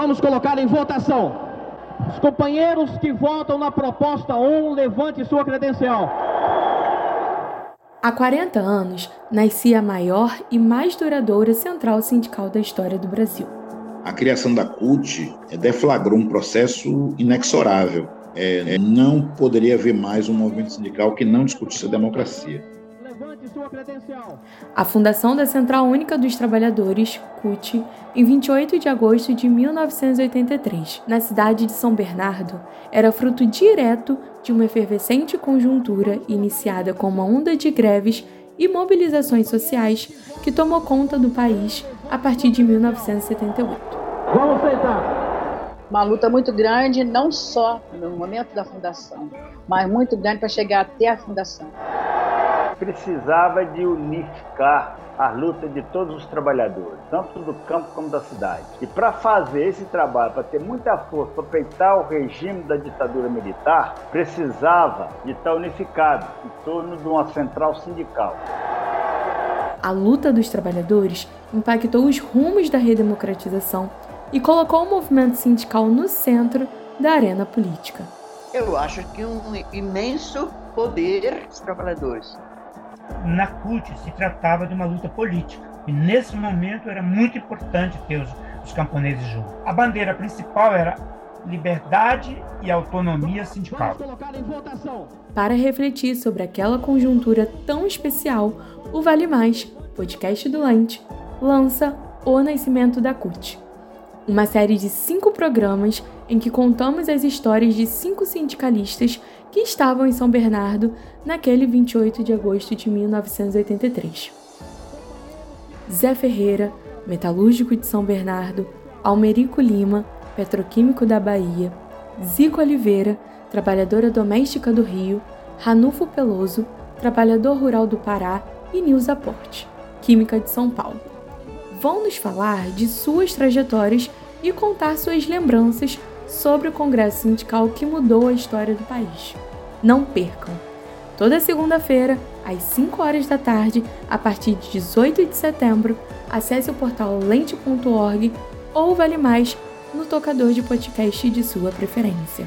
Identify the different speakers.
Speaker 1: Vamos colocar em votação. Os companheiros que votam na proposta 1, levante sua credencial.
Speaker 2: Há 40 anos, nascia a maior e mais duradoura central sindical da história do Brasil.
Speaker 3: A criação da CUT deflagrou um processo inexorável. É, não poderia haver mais um movimento sindical que não discutisse a democracia.
Speaker 2: A fundação da Central Única dos Trabalhadores, CUT, em 28 de agosto de 1983, na cidade de São Bernardo, era fruto direto de uma efervescente conjuntura iniciada com uma onda de greves e mobilizações sociais que tomou conta do país a partir de 1978.
Speaker 1: Vamos sentar.
Speaker 4: Uma luta muito grande, não só no momento da fundação, mas muito grande para chegar até a fundação
Speaker 5: precisava de unificar a luta de todos os trabalhadores, tanto do campo como da cidade. E para fazer esse trabalho, para ter muita força, para peitar o regime da ditadura militar, precisava de estar unificado em torno de uma central sindical.
Speaker 2: A luta dos trabalhadores impactou os rumos da redemocratização e colocou o movimento sindical no centro da arena política.
Speaker 6: Eu acho que um imenso poder dos trabalhadores
Speaker 7: na CUT se tratava de uma luta política. E nesse momento era muito importante ter os, os camponeses juntos. A bandeira principal era liberdade e autonomia sindical.
Speaker 2: Para refletir sobre aquela conjuntura tão especial, o Vale Mais, podcast do Lante, lança O Nascimento da CUT, uma série de cinco programas em que contamos as histórias de cinco sindicalistas que estavam em São Bernardo naquele 28 de agosto de 1983. Zé Ferreira, metalúrgico de São Bernardo, Almerico Lima, petroquímico da Bahia, Zico Oliveira, trabalhadora doméstica do Rio, Ranulfo Peloso, trabalhador rural do Pará e Nilza Porte, química de São Paulo. Vão nos falar de suas trajetórias e contar suas lembranças sobre o Congresso Sindical que mudou a história do país. Não percam! Toda segunda-feira, às 5 horas da tarde, a partir de 18 de setembro, acesse o portal lente.org ou Vale Mais no tocador de podcast de sua preferência.